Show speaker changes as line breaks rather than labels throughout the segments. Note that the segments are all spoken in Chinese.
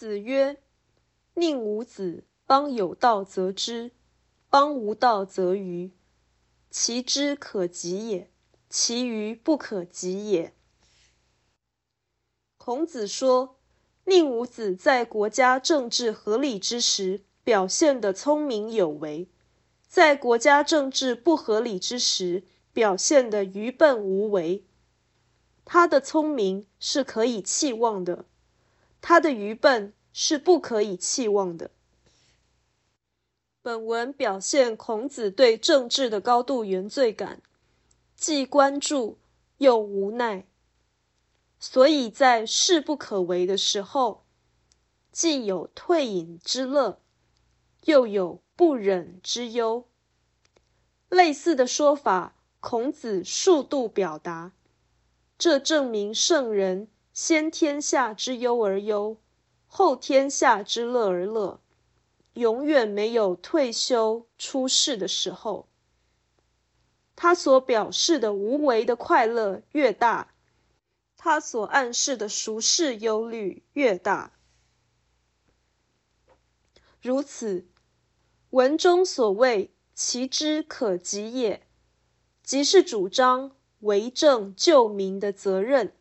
子曰：“宁无子，邦有道则知，邦无道则愚。其知可及也，其愚不可及也。”孔子说，宁武子在国家政治合理之时，表现的聪明有为；在国家政治不合理之时，表现的愚笨无为。他的聪明是可以期望的。他的愚笨是不可以期望的。本文表现孔子对政治的高度原罪感，既关注又无奈，所以在事不可为的时候，既有退隐之乐，又有不忍之忧。类似的说法，孔子数度表达，这证明圣人。先天下之忧而忧，后天下之乐而乐，永远没有退休出世的时候。他所表示的无为的快乐越大，他所暗示的俗世忧虑越大。如此，文中所谓“其知可及也”，即是主张为政救民的责任。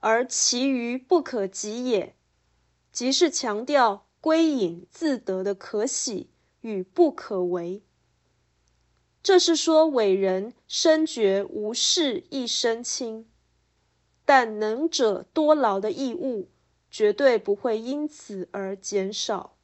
而其余不可及也，即是强调归隐自得的可喜与不可为。这是说伟人深觉无事一身轻，但能者多劳的义务绝对不会因此而减少。